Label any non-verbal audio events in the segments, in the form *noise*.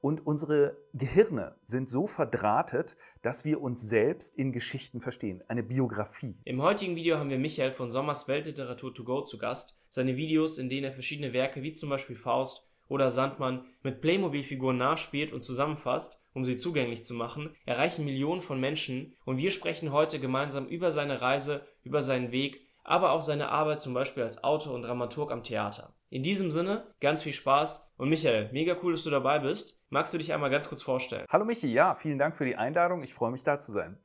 Und unsere Gehirne sind so verdrahtet, dass wir uns selbst in Geschichten verstehen. Eine Biografie. Im heutigen Video haben wir Michael von Sommers Weltliteratur to go zu Gast. Seine Videos, in denen er verschiedene Werke wie zum Beispiel Faust oder Sandmann mit Playmobil-Figuren nachspielt und zusammenfasst, um sie zugänglich zu machen, erreichen Millionen von Menschen und wir sprechen heute gemeinsam über seine Reise, über seinen Weg, aber auch seine Arbeit zum Beispiel als Autor und Dramaturg am Theater. In diesem Sinne, ganz viel Spaß und Michael, mega cool, dass du dabei bist. Magst du dich einmal ganz kurz vorstellen? Hallo Michi, ja, vielen Dank für die Einladung. Ich freue mich da zu sein.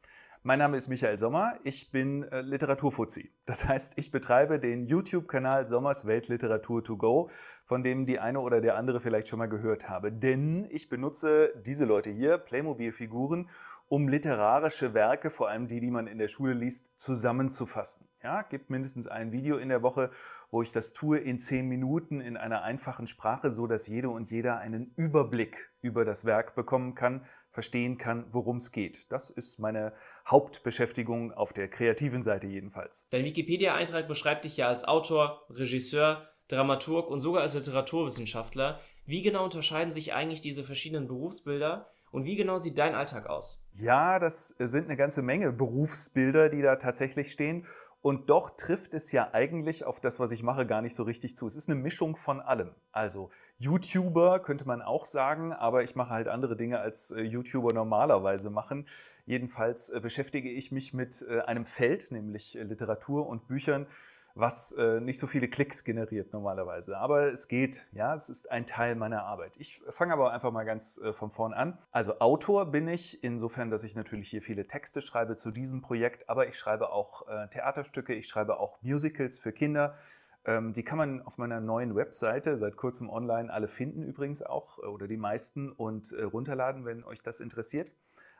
Mein Name ist Michael Sommer. Ich bin äh, Literaturfuzzi. Das *laughs* heißt, ich betreibe den YouTube-Kanal Sommers Weltliteratur to go, von dem die eine oder der andere vielleicht schon mal gehört habe. Denn ich benutze diese Leute hier, Playmobil-Figuren, um literarische Werke, vor allem die, die man in der Schule liest, zusammenzufassen. Ja, gibt mindestens ein Video in der Woche, wo ich das tue in zehn Minuten in einer einfachen Sprache, so dass jede und jeder einen Überblick über das Werk bekommen kann, verstehen kann, worum es geht. Das ist meine Hauptbeschäftigung auf der kreativen Seite jedenfalls. Dein Wikipedia-Eintrag beschreibt dich ja als Autor, Regisseur, Dramaturg und sogar als Literaturwissenschaftler. Wie genau unterscheiden sich eigentlich diese verschiedenen Berufsbilder und wie genau sieht dein Alltag aus? Ja, das sind eine ganze Menge Berufsbilder, die da tatsächlich stehen. Und doch trifft es ja eigentlich auf das, was ich mache, gar nicht so richtig zu. Es ist eine Mischung von allem. Also YouTuber könnte man auch sagen, aber ich mache halt andere Dinge, als äh, YouTuber normalerweise machen. Jedenfalls äh, beschäftige ich mich mit äh, einem Feld, nämlich Literatur und Büchern, was äh, nicht so viele Klicks generiert normalerweise. Aber es geht, ja, es ist ein Teil meiner Arbeit. Ich fange aber einfach mal ganz äh, von vorn an. Also Autor bin ich, insofern, dass ich natürlich hier viele Texte schreibe zu diesem Projekt, aber ich schreibe auch äh, Theaterstücke, ich schreibe auch Musicals für Kinder. Ähm, die kann man auf meiner neuen Webseite seit kurzem online alle finden, übrigens auch, äh, oder die meisten, und äh, runterladen, wenn euch das interessiert.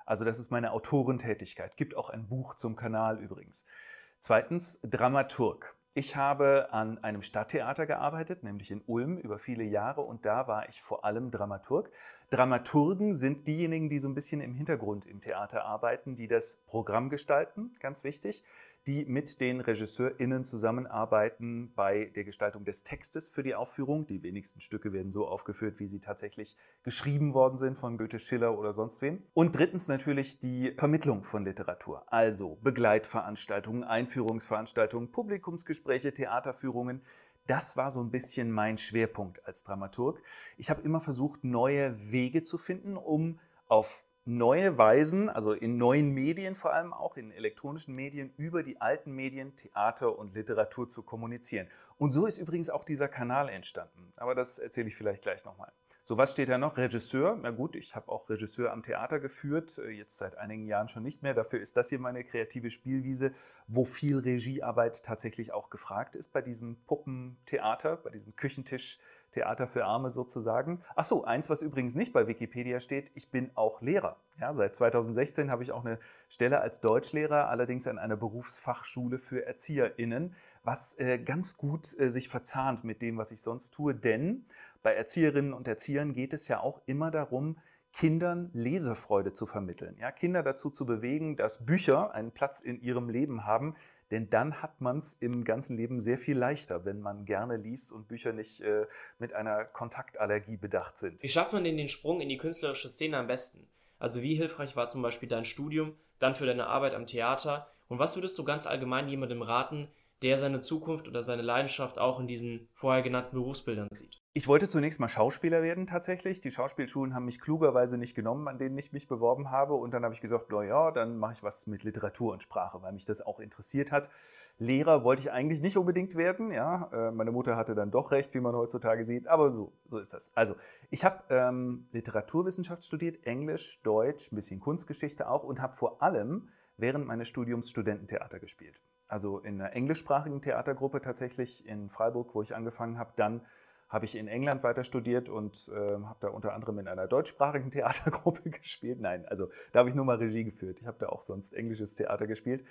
Also das ist meine Autorentätigkeit. Gibt auch ein Buch zum Kanal übrigens. Zweitens Dramaturg. Ich habe an einem Stadttheater gearbeitet, nämlich in Ulm über viele Jahre und da war ich vor allem Dramaturg. Dramaturgen sind diejenigen, die so ein bisschen im Hintergrund im Theater arbeiten, die das Programm gestalten, ganz wichtig die mit den RegisseurInnen zusammenarbeiten bei der Gestaltung des Textes für die Aufführung. Die wenigsten Stücke werden so aufgeführt, wie sie tatsächlich geschrieben worden sind von Goethe, Schiller oder sonst wem. Und drittens natürlich die Vermittlung von Literatur, also Begleitveranstaltungen, Einführungsveranstaltungen, Publikumsgespräche, Theaterführungen. Das war so ein bisschen mein Schwerpunkt als Dramaturg. Ich habe immer versucht, neue Wege zu finden, um auf neue Weisen, also in neuen Medien vor allem auch, in elektronischen Medien, über die alten Medien, Theater und Literatur zu kommunizieren. Und so ist übrigens auch dieser Kanal entstanden. Aber das erzähle ich vielleicht gleich nochmal. So, was steht da noch? Regisseur. Na gut, ich habe auch Regisseur am Theater geführt, äh, jetzt seit einigen Jahren schon nicht mehr. Dafür ist das hier meine kreative Spielwiese, wo viel Regiearbeit tatsächlich auch gefragt ist bei diesem Puppentheater, bei diesem Küchentisch. Theater für Arme sozusagen. Ach so, eins, was übrigens nicht bei Wikipedia steht, ich bin auch Lehrer. Ja, seit 2016 habe ich auch eine Stelle als Deutschlehrer, allerdings an einer Berufsfachschule für ErzieherInnen, was äh, ganz gut äh, sich verzahnt mit dem, was ich sonst tue, denn bei Erzieherinnen und Erziehern geht es ja auch immer darum, Kindern Lesefreude zu vermitteln. Ja, Kinder dazu zu bewegen, dass Bücher einen Platz in ihrem Leben haben, denn dann hat man es im ganzen Leben sehr viel leichter, wenn man gerne liest und Bücher nicht äh, mit einer Kontaktallergie bedacht sind. Wie schafft man denn den Sprung in die künstlerische Szene am besten? Also wie hilfreich war zum Beispiel dein Studium, dann für deine Arbeit am Theater? Und was würdest du ganz allgemein jemandem raten, der seine Zukunft oder seine Leidenschaft auch in diesen vorher genannten Berufsbildern sieht? Ich wollte zunächst mal Schauspieler werden tatsächlich. Die Schauspielschulen haben mich klugerweise nicht genommen, an denen ich mich beworben habe. Und dann habe ich gesagt, na ja, dann mache ich was mit Literatur und Sprache, weil mich das auch interessiert hat. Lehrer wollte ich eigentlich nicht unbedingt werden. Ja, äh, meine Mutter hatte dann doch recht, wie man heutzutage sieht. Aber so, so ist das. Also ich habe ähm, Literaturwissenschaft studiert, Englisch, Deutsch, ein bisschen Kunstgeschichte auch und habe vor allem während meines Studiums Studententheater gespielt. Also in einer englischsprachigen Theatergruppe tatsächlich in Freiburg, wo ich angefangen habe, dann habe ich in England weiter studiert und äh, habe da unter anderem in einer deutschsprachigen *laughs* Theatergruppe gespielt. Nein, also da habe ich nur mal Regie geführt. Ich habe da auch sonst englisches Theater gespielt.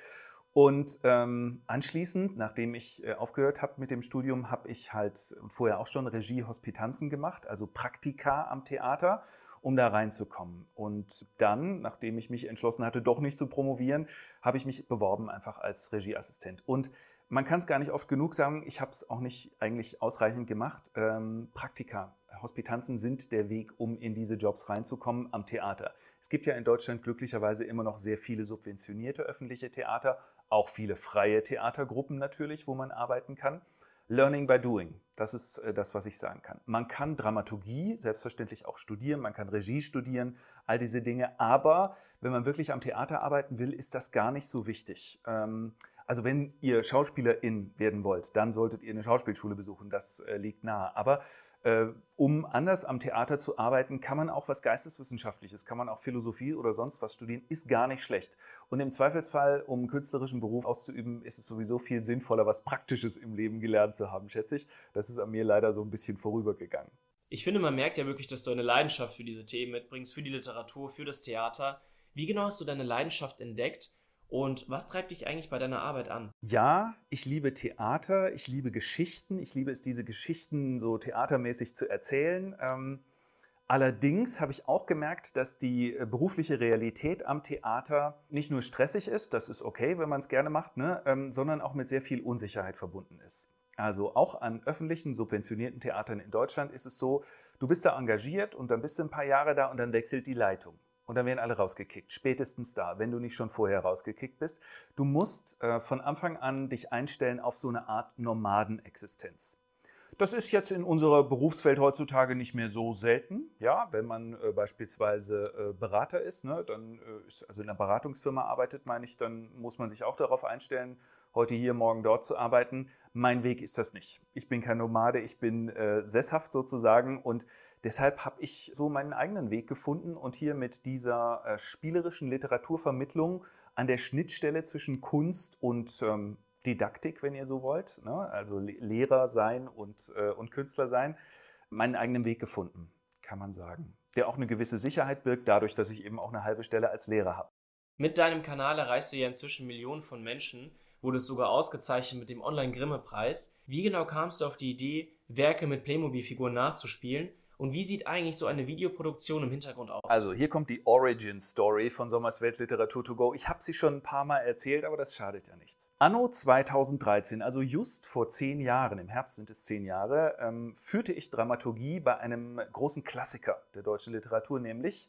Und ähm, anschließend, nachdem ich äh, aufgehört habe mit dem Studium, habe ich halt vorher auch schon Regie-Hospitanzen gemacht, also Praktika am Theater, um da reinzukommen. Und dann, nachdem ich mich entschlossen hatte, doch nicht zu promovieren, habe ich mich beworben einfach als Regieassistent. Und man kann es gar nicht oft genug sagen, ich habe es auch nicht eigentlich ausreichend gemacht. Ähm, Praktika Hospitanzen sind der Weg, um in diese Jobs reinzukommen am Theater. Es gibt ja in Deutschland glücklicherweise immer noch sehr viele subventionierte öffentliche Theater, auch viele freie Theatergruppen natürlich, wo man arbeiten kann. Learning by doing, das ist äh, das, was ich sagen kann. Man kann Dramaturgie selbstverständlich auch studieren, man kann Regie studieren, all diese Dinge, aber wenn man wirklich am Theater arbeiten will, ist das gar nicht so wichtig. Ähm, also wenn ihr Schauspielerin werden wollt, dann solltet ihr eine Schauspielschule besuchen, das äh, liegt nahe. Aber um anders am Theater zu arbeiten, kann man auch was Geisteswissenschaftliches, kann man auch Philosophie oder sonst was studieren, ist gar nicht schlecht. Und im Zweifelsfall, um einen künstlerischen Beruf auszuüben, ist es sowieso viel sinnvoller, was Praktisches im Leben gelernt zu haben, schätze ich. Das ist an mir leider so ein bisschen vorübergegangen. Ich finde, man merkt ja wirklich, dass du eine Leidenschaft für diese Themen mitbringst, für die Literatur, für das Theater. Wie genau hast du deine Leidenschaft entdeckt und was treibt dich eigentlich bei deiner Arbeit an? Ja, ich liebe Theater, ich liebe Geschichten, ich liebe es, diese Geschichten so theatermäßig zu erzählen. Ähm, allerdings habe ich auch gemerkt, dass die äh, berufliche Realität am Theater nicht nur stressig ist, das ist okay, wenn man es gerne macht, ne, ähm, sondern auch mit sehr viel Unsicherheit verbunden ist. Also auch an öffentlichen, subventionierten Theatern in Deutschland ist es so, du bist da engagiert und dann bist du ein paar Jahre da und dann wechselt die Leitung und dann werden alle rausgekickt. Spätestens da, wenn du nicht schon vorher rausgekickt bist. Du musst äh, von Anfang an dich einstellen auf so eine Art Nomadenexistenz. Das ist jetzt in unserer Berufswelt heutzutage nicht mehr so selten. Ja, wenn man äh, beispielsweise äh, Berater ist, ne, dann äh, ist, also in einer Beratungsfirma arbeitet, meine ich, dann muss man sich auch darauf einstellen, heute hier, morgen dort zu arbeiten. Mein Weg ist das nicht. Ich bin kein Nomade, ich bin äh, sesshaft sozusagen und Deshalb habe ich so meinen eigenen Weg gefunden und hier mit dieser äh, spielerischen Literaturvermittlung an der Schnittstelle zwischen Kunst und ähm, Didaktik, wenn ihr so wollt, ne? also Lehrer sein und, äh, und Künstler sein, meinen eigenen Weg gefunden, kann man sagen. Der auch eine gewisse Sicherheit birgt, dadurch, dass ich eben auch eine halbe Stelle als Lehrer habe. Mit deinem Kanal erreichst du ja inzwischen Millionen von Menschen, wurdest sogar ausgezeichnet mit dem Online-Grimme-Preis. Wie genau kamst du auf die Idee, Werke mit Playmobil-Figuren nachzuspielen und wie sieht eigentlich so eine Videoproduktion im Hintergrund aus? Also hier kommt die Origin Story von Sommers Weltliteratur to go. Ich habe sie schon ein paar Mal erzählt, aber das schadet ja nichts. Anno 2013, also just vor zehn Jahren, im Herbst sind es zehn Jahre, ähm, führte ich Dramaturgie bei einem großen Klassiker der deutschen Literatur, nämlich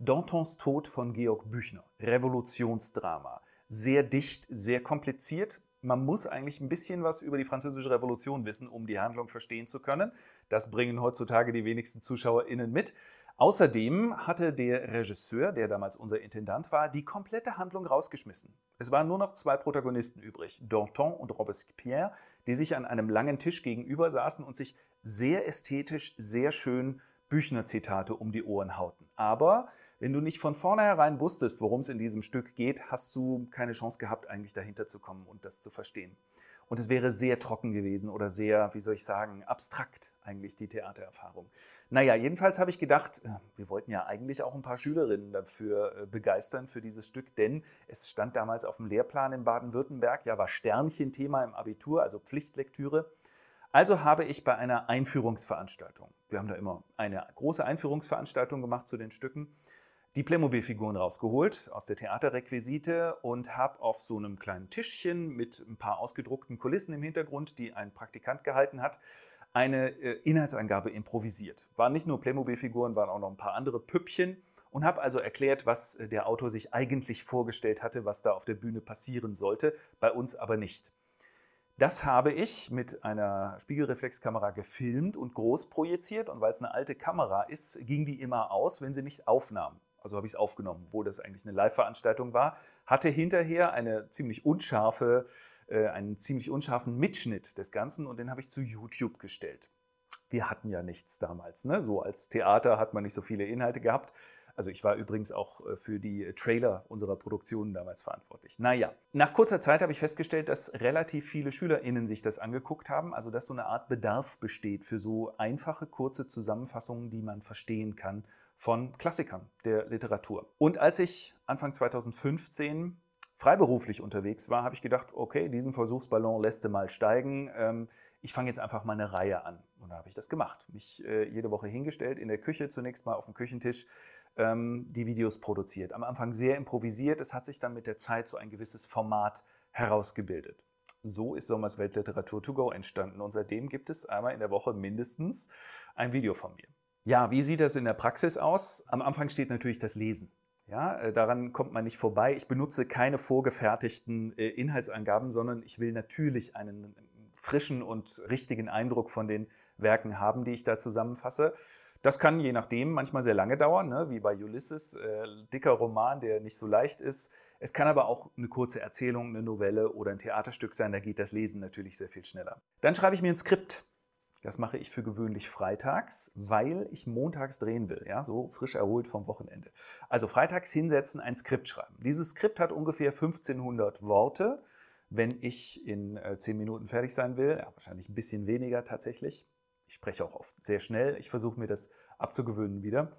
Dantons Tod von Georg Büchner. Revolutionsdrama. Sehr dicht, sehr kompliziert, man muss eigentlich ein bisschen was über die Französische Revolution wissen, um die Handlung verstehen zu können. Das bringen heutzutage die wenigsten ZuschauerInnen mit. Außerdem hatte der Regisseur, der damals unser Intendant war, die komplette Handlung rausgeschmissen. Es waren nur noch zwei Protagonisten übrig, Danton und Robespierre, die sich an einem langen Tisch gegenüber saßen und sich sehr ästhetisch, sehr schön Büchner-Zitate um die Ohren hauten. Aber wenn du nicht von vornherein wusstest, worum es in diesem Stück geht, hast du keine Chance gehabt, eigentlich dahinter zu kommen und das zu verstehen. Und es wäre sehr trocken gewesen oder sehr, wie soll ich sagen, abstrakt eigentlich die Theatererfahrung. Naja, jedenfalls habe ich gedacht, äh, wir wollten ja eigentlich auch ein paar Schülerinnen dafür äh, begeistern, für dieses Stück, denn es stand damals auf dem Lehrplan in Baden-Württemberg, ja, war Sternchen-Thema im Abitur, also Pflichtlektüre. Also habe ich bei einer Einführungsveranstaltung, wir haben da immer eine große Einführungsveranstaltung gemacht zu den Stücken, die Playmobil-Figuren rausgeholt aus der Theaterrequisite und habe auf so einem kleinen Tischchen mit ein paar ausgedruckten Kulissen im Hintergrund, die ein Praktikant gehalten hat, eine äh, Inhaltsangabe improvisiert. Waren nicht nur Playmobil-Figuren, waren auch noch ein paar andere Püppchen und habe also erklärt, was äh, der Autor sich eigentlich vorgestellt hatte, was da auf der Bühne passieren sollte, bei uns aber nicht. Das habe ich mit einer Spiegelreflexkamera gefilmt und groß projiziert und weil es eine alte Kamera ist, ging die immer aus, wenn sie nicht aufnahm also habe ich es aufgenommen, obwohl das eigentlich eine Live-Veranstaltung war, hatte hinterher eine ziemlich unscharfe, äh, einen ziemlich unscharfen Mitschnitt des Ganzen und den habe ich zu YouTube gestellt. Wir hatten ja nichts damals. Ne? So als Theater hat man nicht so viele Inhalte gehabt. Also ich war übrigens auch äh, für die Trailer unserer Produktionen damals verantwortlich. Naja, nach kurzer Zeit habe ich festgestellt, dass relativ viele SchülerInnen sich das angeguckt haben, also dass so eine Art Bedarf besteht für so einfache, kurze Zusammenfassungen, die man verstehen kann von Klassikern der Literatur. Und als ich Anfang 2015 freiberuflich unterwegs war, habe ich gedacht, okay, diesen Versuchsballon lässt du mal steigen. Ähm, ich fange jetzt einfach mal eine Reihe an. Und da habe ich das gemacht. Mich äh, jede Woche hingestellt, in der Küche zunächst mal auf dem Küchentisch, ähm, die Videos produziert. Am Anfang sehr improvisiert. Es hat sich dann mit der Zeit so ein gewisses Format herausgebildet. So ist Sommers Weltliteratur to go entstanden. Und seitdem gibt es einmal in der Woche mindestens ein Video von mir. Ja, wie sieht das in der Praxis aus? Am Anfang steht natürlich das Lesen. Ja, äh, daran kommt man nicht vorbei. Ich benutze keine vorgefertigten äh, Inhaltsangaben, sondern ich will natürlich einen frischen und richtigen Eindruck von den Werken haben, die ich da zusammenfasse. Das kann je nachdem manchmal sehr lange dauern, ne? wie bei Ulysses, äh, dicker Roman, der nicht so leicht ist. Es kann aber auch eine kurze Erzählung, eine Novelle oder ein Theaterstück sein, da geht das Lesen natürlich sehr viel schneller. Dann schreibe ich mir ein Skript. Das mache ich für gewöhnlich freitags, weil ich montags drehen will, ja, so frisch erholt vom Wochenende. Also freitags hinsetzen, ein Skript schreiben. Dieses Skript hat ungefähr 1500 Worte, wenn ich in äh, 10 Minuten fertig sein will. Ja, wahrscheinlich ein bisschen weniger tatsächlich. Ich spreche auch oft sehr schnell. Ich versuche mir das abzugewöhnen wieder.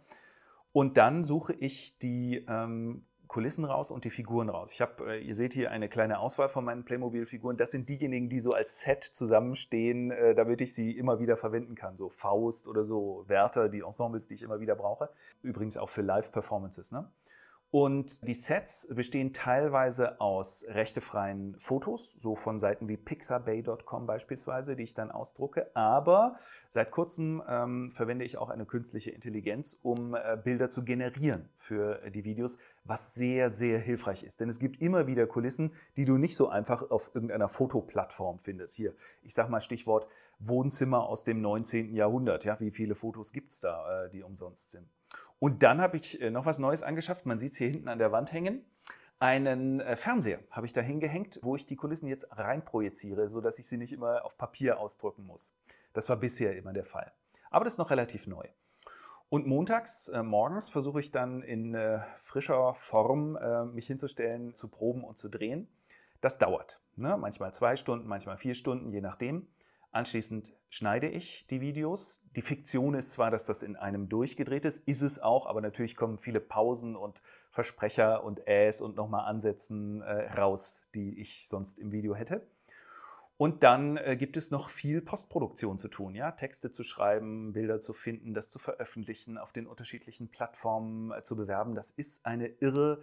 Und dann suche ich die ähm, Kulissen raus und die Figuren raus. Ich habe, äh, ihr seht hier eine kleine Auswahl von meinen Playmobil-Figuren. Das sind diejenigen, die so als Set zusammenstehen, äh, damit ich sie immer wieder verwenden kann. So Faust oder so Wärter, die Ensembles, die ich immer wieder brauche. Übrigens auch für Live-Performances. Ne? Und die Sets bestehen teilweise aus rechtefreien Fotos, so von Seiten wie pixabay.com beispielsweise, die ich dann ausdrucke. Aber seit kurzem ähm, verwende ich auch eine künstliche Intelligenz, um äh, Bilder zu generieren für die Videos, was sehr, sehr hilfreich ist. Denn es gibt immer wieder Kulissen, die du nicht so einfach auf irgendeiner Fotoplattform findest. Hier, ich sage mal Stichwort Wohnzimmer aus dem 19. Jahrhundert. Ja, wie viele Fotos gibt es da, äh, die umsonst sind? Und dann habe ich äh, noch was Neues angeschafft. Man sieht es hier hinten an der Wand hängen. Einen äh, Fernseher habe ich da hingehängt, wo ich die Kulissen jetzt reinprojiziere, sodass ich sie nicht immer auf Papier ausdrücken muss. Das war bisher immer der Fall. Aber das ist noch relativ neu. Und montags, äh, morgens versuche ich dann in äh, frischer Form äh, mich hinzustellen, zu proben und zu drehen. Das dauert. Ne? Manchmal zwei Stunden, manchmal vier Stunden, je nachdem. Anschließend schneide ich die Videos. Die Fiktion ist zwar, dass das in einem durchgedreht ist, ist es auch, aber natürlich kommen viele Pausen und Versprecher und Äs und nochmal Ansätzen äh, raus, die ich sonst im Video hätte. Und dann äh, gibt es noch viel Postproduktion zu tun, ja, Texte zu schreiben, Bilder zu finden, das zu veröffentlichen, auf den unterschiedlichen Plattformen äh, zu bewerben. Das ist eine irre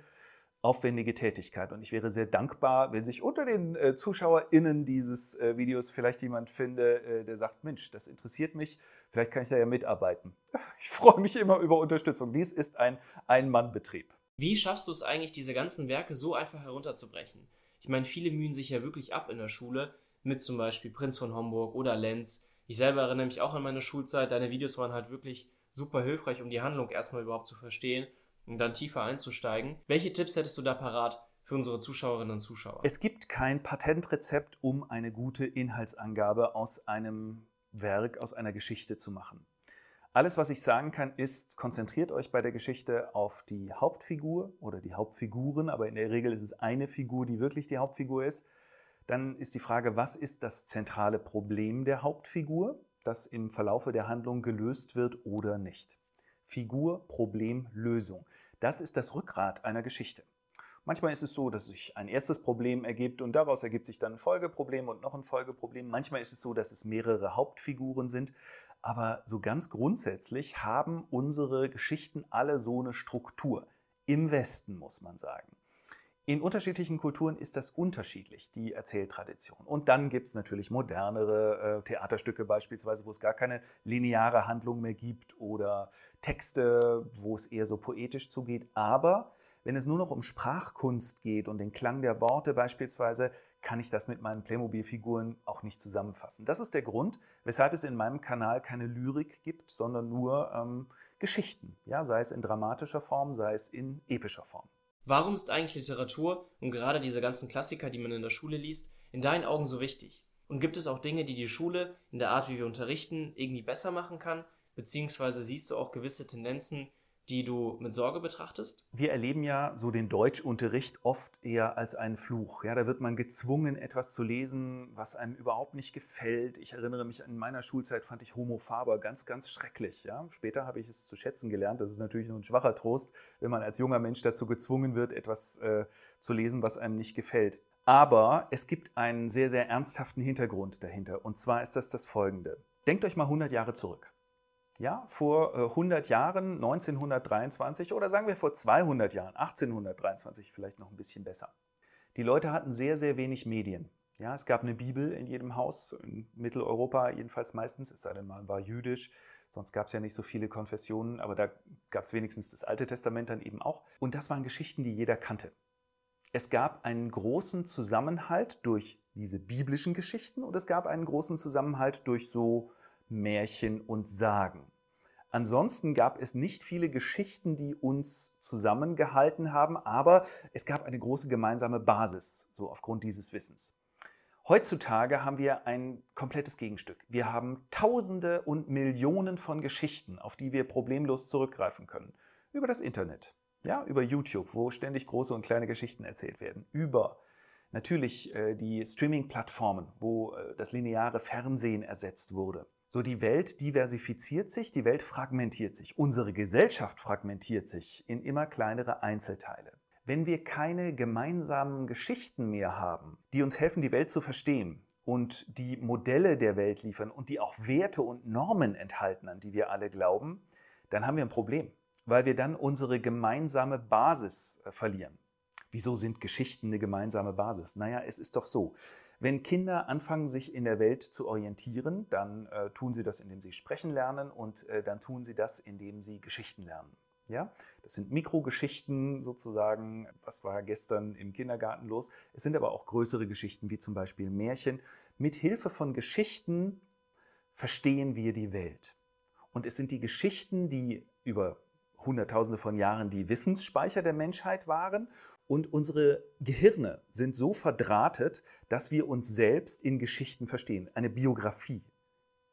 aufwendige Tätigkeit. Und ich wäre sehr dankbar, wenn sich unter den äh, ZuschauerInnen dieses äh, Videos vielleicht jemand finde, äh, der sagt, Mensch, das interessiert mich, vielleicht kann ich da ja mitarbeiten. *laughs* Ich freue mich immer über Unterstützung. Dies ist ein Ein-Mann-Betrieb. Wie schaffst du es eigentlich, diese ganzen Werke so einfach herunterzubrechen? Ich meine, viele mühen sich ja wirklich ab in der Schule, mit zum Beispiel Prinz von Homburg oder Lenz. Ich selber erinnere mich auch an meine Schulzeit. Deine Videos waren halt wirklich super hilfreich, um die Handlung erstmal überhaupt zu verstehen um dann tiefer einzusteigen. Welche Tipps hättest du da parat für unsere Zuschauerinnen und Zuschauer? Es gibt kein Patentrezept, um eine gute Inhaltsangabe aus einem Werk, aus einer Geschichte zu machen. Alles, was ich sagen kann, ist, konzentriert euch bei der Geschichte auf die Hauptfigur oder die Hauptfiguren, aber in der Regel ist es eine Figur, die wirklich die Hauptfigur ist. Dann ist die Frage, was ist das zentrale Problem der Hauptfigur, das im Verlaufe der Handlung gelöst wird oder nicht. Figur, Problem, Lösung. Das ist das Rückgrat einer Geschichte. Manchmal ist es so, dass sich ein erstes Problem ergibt und daraus ergibt sich dann ein Folgeproblem und noch ein Folgeproblem. Manchmal ist es so, dass es mehrere Hauptfiguren sind. Aber so ganz grundsätzlich haben unsere Geschichten alle so eine Struktur. Im Westen muss man sagen. In unterschiedlichen Kulturen ist das unterschiedlich, die Erzähltradition. Und dann gibt es natürlich modernere äh, Theaterstücke beispielsweise, wo es gar keine lineare Handlung mehr gibt oder Texte, wo es eher so poetisch zugeht. Aber wenn es nur noch um Sprachkunst geht und den Klang der Worte beispielsweise, kann ich das mit meinen Playmobil-Figuren auch nicht zusammenfassen. Das ist der Grund, weshalb es in meinem Kanal keine Lyrik gibt, sondern nur ähm, Geschichten. Ja, sei es in dramatischer Form, sei es in epischer Form. Warum ist eigentlich Literatur und gerade diese ganzen Klassiker, die man in der Schule liest, in deinen Augen so wichtig? Und gibt es auch Dinge, die die Schule in der Art, wie wir unterrichten, irgendwie besser machen kann? Beziehungsweise siehst du auch gewisse Tendenzen, die du mit Sorge betrachtest? Wir erleben ja so den Deutschunterricht oft eher als einen Fluch. Ja, da wird man gezwungen, etwas zu lesen, was einem überhaupt nicht gefällt. Ich erinnere mich an meiner Schulzeit fand ich Homo Faber ganz, ganz schrecklich. Ja, später habe ich es zu schätzen gelernt. Das ist natürlich nur ein schwacher Trost, wenn man als junger Mensch dazu gezwungen wird, etwas äh, zu lesen, was einem nicht gefällt. Aber es gibt einen sehr, sehr ernsthaften Hintergrund dahinter. Und zwar ist das das folgende. Denkt euch mal 100 Jahre zurück. Ja, vor 100 äh, Jahren, 1923 oder sagen wir vor 200 Jahren, 1823 vielleicht noch ein bisschen besser. Die Leute hatten sehr, sehr wenig Medien. Ja, es gab eine Bibel in jedem Haus, in Mitteleuropa jedenfalls meistens, es sei denn, man war jüdisch. Sonst gab es ja nicht so viele Konfessionen, aber da gab es wenigstens das Alte Testament dann eben auch. Und das waren Geschichten, die jeder kannte. Es gab einen großen Zusammenhalt durch diese biblischen Geschichten und es gab einen großen Zusammenhalt durch so Märchen und Sagen. Ansonsten gab es nicht viele Geschichten, die uns zusammengehalten haben, aber es gab eine große gemeinsame Basis, so aufgrund dieses Wissens. Heutzutage haben wir ein komplettes Gegenstück. Wir haben Tausende und Millionen von Geschichten, auf die wir problemlos zurückgreifen können. Über das Internet, ja, über YouTube, wo ständig große und kleine Geschichten erzählt werden. Über natürlich äh, die Streaming-Plattformen, wo äh, das lineare Fernsehen ersetzt wurde. So, die Welt diversifiziert sich, die Welt fragmentiert sich, unsere Gesellschaft fragmentiert sich in immer kleinere Einzelteile. Wenn wir keine gemeinsamen Geschichten mehr haben, die uns helfen, die Welt zu verstehen und die Modelle der Welt liefern und die auch Werte und Normen enthalten, an die wir alle glauben, dann haben wir ein Problem, weil wir dann unsere gemeinsame Basis äh, verlieren. Wieso sind Geschichten eine gemeinsame Basis? Naja, es ist doch so. Wenn Kinder anfangen, sich in der Welt zu orientieren, dann äh, tun sie das, indem sie sprechen lernen und äh, dann tun sie das, indem sie Geschichten lernen. Ja? Das sind Mikrogeschichten sozusagen, was war gestern im Kindergarten los. Es sind aber auch größere Geschichten, wie zum Beispiel Märchen. Mit Hilfe von Geschichten verstehen wir die Welt. Und es sind die Geschichten, die über Hunderttausende von Jahren die Wissensspeicher der Menschheit waren und unsere Gehirne sind so verdrahtet, dass wir uns selbst in Geschichten verstehen. Eine Biografie.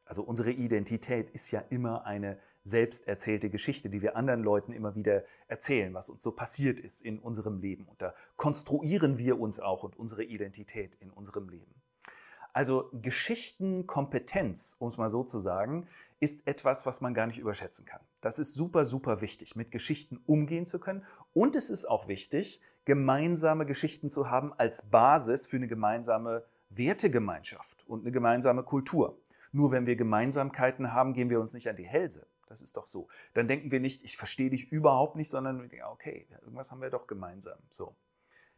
Also unsere Identität ist ja immer eine selbst erzählte Geschichte, die wir anderen Leuten immer wieder erzählen, was uns so passiert ist in unserem Leben. Und da konstruieren wir uns auch und unsere Identität in unserem Leben. Also Geschichtenkompetenz, um es mal so zu sagen, ist etwas, was man gar nicht überschätzen kann. Das ist super, super wichtig, mit Geschichten umgehen zu können. Und es ist auch wichtig, gemeinsame Geschichten zu haben als Basis für eine gemeinsame Wertegemeinschaft und eine gemeinsame Kultur. Nur wenn wir Gemeinsamkeiten haben, gehen wir uns nicht an die Hälse. Das ist doch so. Dann denken wir nicht, ich verstehe dich überhaupt nicht, sondern wir denken, okay, irgendwas haben wir doch gemeinsam. So.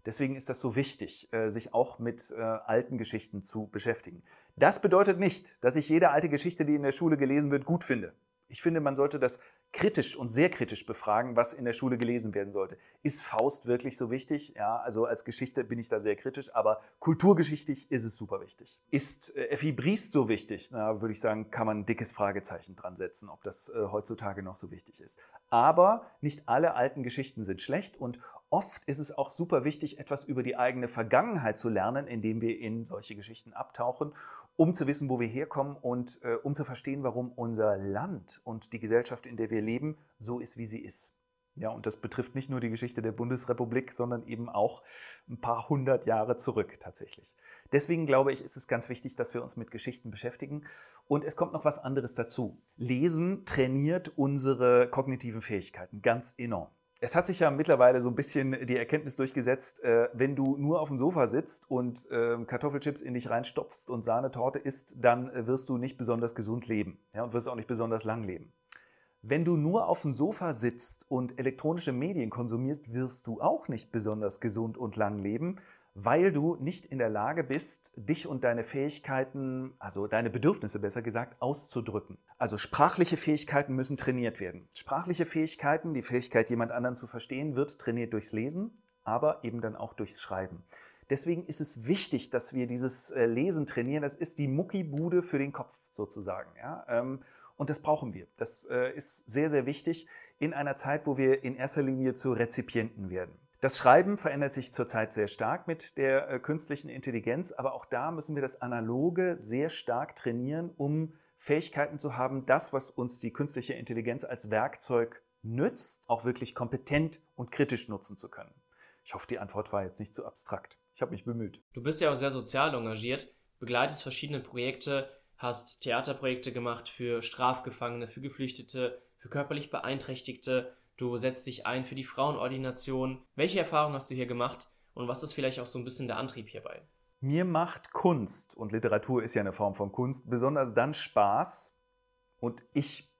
Deswegen ist das so wichtig, äh, sich auch mit äh, alten Geschichten zu beschäftigen. Das bedeutet nicht, dass ich jede alte Geschichte, die in der Schule gelesen wird, gut finde. Ich finde, man sollte das kritisch und sehr kritisch befragen, was in der Schule gelesen werden sollte. Ist Faust wirklich so wichtig? Ja, also als Geschichte bin ich da sehr kritisch, aber kulturgeschichtlich ist es super wichtig. Ist äh, Effi Briest so wichtig? Na, würde ich sagen, kann man ein dickes Fragezeichen dran setzen, ob das äh, heutzutage noch so wichtig ist. Aber nicht alle alten Geschichten sind schlecht und oft ist es auch super wichtig, etwas über die eigene Vergangenheit zu lernen, indem wir in solche Geschichten abtauchen um zu wissen, wo wir herkommen und äh, um zu verstehen, warum unser Land und die Gesellschaft, in der wir leben, so ist, wie sie ist. Ja, und das betrifft nicht nur die Geschichte der Bundesrepublik, sondern eben auch ein paar hundert Jahre zurück tatsächlich. Deswegen glaube ich, ist es ganz wichtig, dass wir uns mit Geschichten beschäftigen. Und es kommt noch was anderes dazu. Lesen trainiert unsere kognitiven Fähigkeiten ganz enorm. Es hat sich ja mittlerweile so ein bisschen die Erkenntnis durchgesetzt, äh, wenn du nur auf dem Sofa sitzt und ähm, Kartoffelchips in dich reinstopfst und Sahnetorte isst, dann äh, wirst du nicht besonders gesund leben ja, und wirst auch nicht besonders lang leben. Wenn du nur auf dem Sofa sitzt und elektronische Medien konsumierst, wirst du auch nicht besonders gesund und lang leben, weil du nicht in der Lage bist, dich und deine Fähigkeiten, also deine Bedürfnisse besser gesagt, auszudrücken. Also sprachliche Fähigkeiten müssen trainiert werden. Sprachliche Fähigkeiten, die Fähigkeit, jemand anderen zu verstehen, wird trainiert durchs Lesen, aber eben dann auch durchs Schreiben. Deswegen ist es wichtig, dass wir dieses äh, Lesen trainieren. Das ist die Muckibude für den Kopf sozusagen. Ja? Ähm, und das brauchen wir. Das äh, ist sehr, sehr wichtig in einer Zeit, wo wir in erster Linie zu Rezipienten werden. Das Schreiben verändert sich zurzeit sehr stark mit der äh, künstlichen Intelligenz, aber auch da müssen wir das Analoge sehr stark trainieren, um Fähigkeiten zu haben, das, was uns die künstliche Intelligenz als Werkzeug nützt, auch wirklich kompetent und kritisch nutzen zu können. Ich hoffe, die Antwort war jetzt nicht zu abstrakt. Ich habe mich bemüht. Du bist ja auch sehr sozial engagiert, begleitest verschiedene Projekte, hast Theaterprojekte gemacht für Strafgefangene, für Geflüchtete, für körperlich Beeinträchtigte Du setzt dich ein für die Frauenordination. Welche Erfahrungen hast du hier gemacht und was ist vielleicht auch so ein bisschen der Antrieb hierbei? Mir macht Kunst, und Literatur ist ja eine Form von Kunst, besonders dann Spaß und ich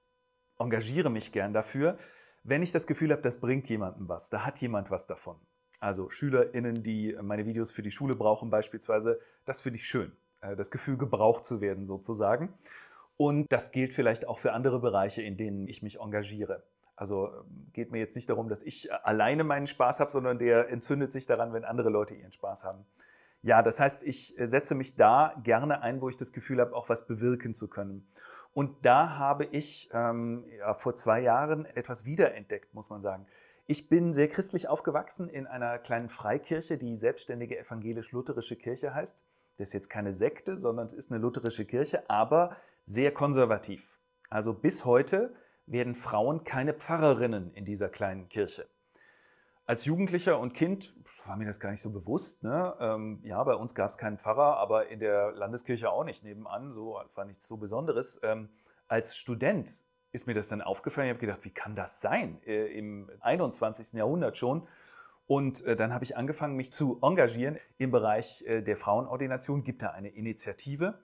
engagiere mich gern dafür, wenn ich das Gefühl habe, das bringt jemandem was, da hat jemand was davon. Also SchülerInnen, die meine Videos für die Schule brauchen beispielsweise, das finde ich schön. Äh, das Gefühl, gebraucht zu werden sozusagen. Und das gilt vielleicht auch für andere Bereiche, in denen ich mich engagiere. Also ähm, geht mir jetzt nicht darum, dass ich äh, alleine meinen Spaß habe, sondern der entzündet sich daran, wenn andere Leute ihren Spaß haben. Ja, das heißt, ich äh, setze mich da gerne ein, wo ich das Gefühl habe, auch was bewirken zu können. Und da habe ich ähm, ja, vor zwei Jahren etwas wiederentdeckt, muss man sagen. Ich bin sehr christlich aufgewachsen in einer kleinen Freikirche, die selbstständige evangelisch-lutherische Kirche heißt. Das ist jetzt keine Sekte, sondern es ist eine lutherische Kirche, aber sehr konservativ. Also bis heute werden Frauen keine Pfarrerinnen in dieser kleinen Kirche. Als Jugendlicher und Kind war mir das gar nicht so bewusst. Ne? Ähm, ja, bei uns gab es keinen Pfarrer, aber in der Landeskirche auch nicht nebenan. So war nichts so Besonderes. Ähm, als Student ist mir das dann aufgefallen. Ich habe gedacht, wie kann das sein äh, im 21. Jahrhundert schon? Und äh, dann habe ich angefangen, mich zu engagieren im Bereich äh, der Frauenordination. Gibt da eine Initiative?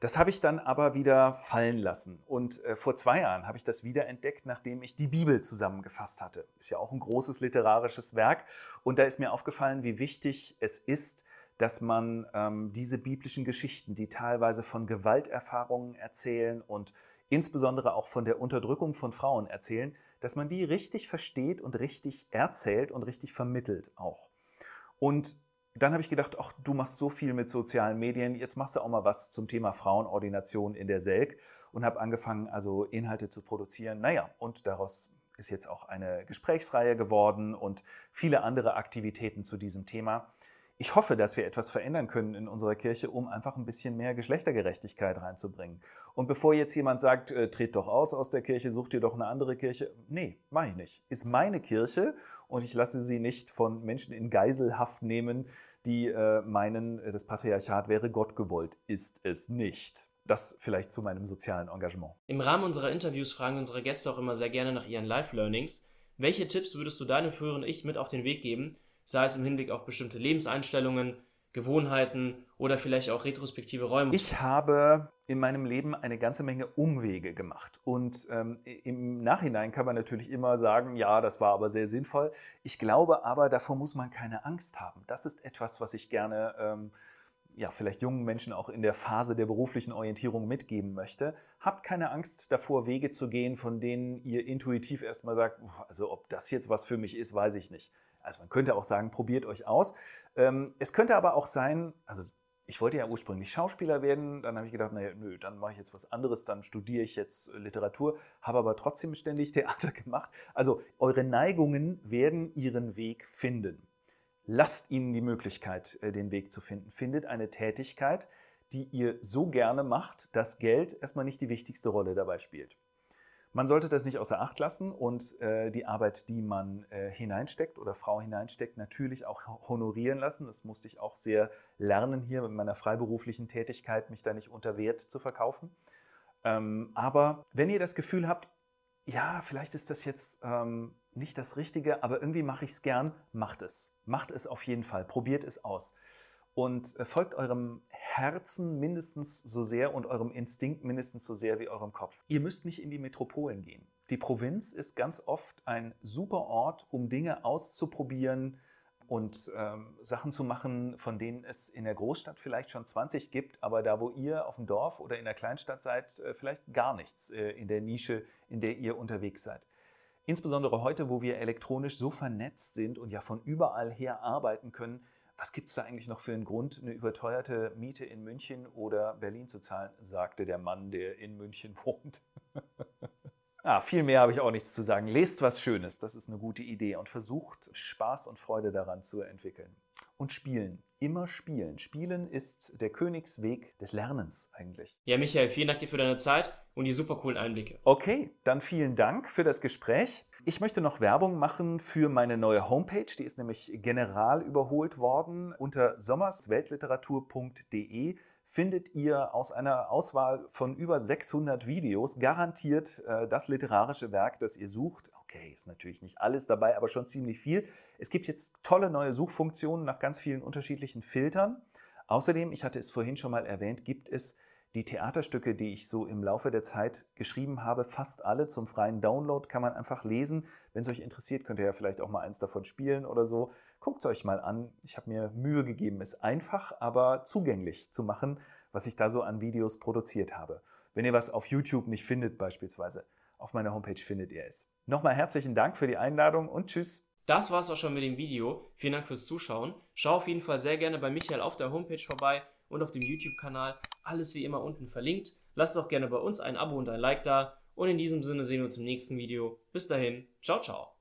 Das habe ich dann aber wieder fallen lassen. Und äh, vor zwei Jahren habe ich das wieder entdeckt, nachdem ich die Bibel zusammengefasst hatte. Ist ja auch ein großes literarisches Werk. Und da ist mir aufgefallen, wie wichtig es ist, dass man ähm, diese biblischen Geschichten, die teilweise von Gewalterfahrungen erzählen und insbesondere auch von der Unterdrückung von Frauen erzählen, dass man die richtig versteht und richtig erzählt und richtig vermittelt auch. Und dann habe ich gedacht, ach, du machst so viel mit sozialen Medien, jetzt machst du auch mal was zum Thema Frauenordination in der Selk und habe angefangen, also Inhalte zu produzieren. Naja, und daraus ist jetzt auch eine Gesprächsreihe geworden und viele andere Aktivitäten zu diesem Thema. Ich hoffe, dass wir etwas verändern können in unserer Kirche, um einfach ein bisschen mehr Geschlechtergerechtigkeit reinzubringen. Und bevor jetzt jemand sagt, äh, tret doch aus aus der Kirche, such dir doch eine andere Kirche, nee, mache ich nicht. Ist meine Kirche und ich lasse sie nicht von Menschen in Geiselhaft nehmen, die äh, meinen, äh, das Patriarchat wäre Gott gewollt. Ist es nicht. Das vielleicht zu meinem sozialen Engagement. Im Rahmen unserer Interviews fragen unsere Gäste auch immer sehr gerne nach ihren Life-Learnings. Welche Tipps würdest du deinem früheren Ich mit auf den Weg geben, sei es im Hinblick auf bestimmte Lebenseinstellungen, Gewohnheiten oder vielleicht auch retrospektive Räume? Ich habe in meinem Leben eine ganze Menge Umwege gemacht. Und ähm, im Nachhinein kann man natürlich immer sagen, ja, das war aber sehr sinnvoll. Ich glaube aber, davor muss man keine Angst haben. Das ist etwas, was ich gerne ähm, ja, vielleicht jungen Menschen auch in der Phase der beruflichen Orientierung mitgeben möchte. Habt keine Angst davor, Wege zu gehen, von denen ihr intuitiv erstmal sagt, also ob das jetzt was für mich ist, weiß ich nicht. Also man könnte auch sagen, probiert euch aus. Ähm, es könnte aber auch sein, also ich wollte ja ursprünglich Schauspieler werden, dann habe ich gedacht, naja, nö, dann mache ich jetzt was anderes, dann studiere ich jetzt äh, Literatur, habe aber trotzdem ständig *laughs* Theater gemacht. Also eure Neigungen werden ihren Weg finden. Lasst ihnen die Möglichkeit, äh, den Weg zu finden. Findet eine Tätigkeit, die ihr so gerne macht, dass Geld erstmal nicht die wichtigste Rolle dabei spielt. Man sollte das nicht außer Acht lassen und äh, die Arbeit, die man äh, hineinsteckt oder Frau hineinsteckt, natürlich auch honorieren lassen. Das musste ich auch sehr lernen hier mit meiner freiberuflichen Tätigkeit, mich da nicht unter Wert zu verkaufen. Ähm, aber wenn ihr das Gefühl habt, ja, vielleicht ist das jetzt ähm, nicht das Richtige, aber irgendwie mache ich es gern, macht es. Macht es auf jeden Fall, probiert es aus und äh, folgt eurem Herzen mindestens so sehr und eurem Instinkt mindestens so sehr wie eurem Kopf. Ihr müsst nicht in die Metropolen gehen. Die Provinz ist ganz oft ein super Ort, um Dinge auszuprobieren und ähm, Sachen zu machen, von denen es in der Großstadt vielleicht schon 20 gibt, aber da, wo ihr auf dem Dorf oder in der Kleinstadt seid, äh, vielleicht gar nichts äh, in der Nische, in der ihr unterwegs seid. Insbesondere heute, wo wir elektronisch so vernetzt sind und ja von überall her arbeiten können, was gibt es da eigentlich noch für einen Grund, eine überteuerte Miete in München oder Berlin zu zahlen, sagte der Mann, der in München *laughs* wohnt. ah, viel mehr habe ich auch nichts zu sagen. Lest was Schönes, das ist eine gute Idee und versucht Spaß und Freude daran zu entwickeln. Und spielen, immer spielen. Spielen ist der Königsweg des Lernens eigentlich. Ja, Michael, vielen Dank dir für deine Zeit und die super coolen Einblicke. Okay, dann vielen Dank für das Gespräch. Ich möchte noch Werbung machen für meine neue Homepage. Die ist nämlich general überholt worden. Unter sommersweltliteratur.de findet ihr aus einer Auswahl von über 600 Videos garantiert äh, das literarische Werk, das ihr sucht. Okay, ist natürlich nicht alles dabei, aber schon ziemlich viel. Es gibt jetzt tolle neue Suchfunktionen nach ganz vielen unterschiedlichen Filtern. Außerdem, ich hatte es vorhin schon mal erwähnt, gibt es die Theaterstücke, die ich so im Laufe der Zeit geschrieben habe, fast alle zum freien Download, kann man einfach lesen. Wenn es euch interessiert, könnt ihr ja vielleicht auch mal eins davon spielen oder so. Guckt es euch mal an. Ich habe mir Mühe gegeben, es einfach, aber zugänglich zu machen, was ich da so an Videos produziert habe. Wenn ihr was auf YouTube nicht findet beispielsweise, auf meiner Homepage findet ihr es. Nochmal herzlichen Dank für die Einladung und tschüss. Das war's auch schon mit dem Video. Vielen Dank fürs Zuschauen. Schau auf jeden Fall sehr gerne bei Michael auf der Homepage vorbei und auf dem YouTube-Kanal. Alles wie immer unten verlinkt. Lasst auch gerne bei uns ein Abo und ein Like da. Und in diesem Sinne sehen wir uns im nächsten Video. Bis dahin, ciao, ciao.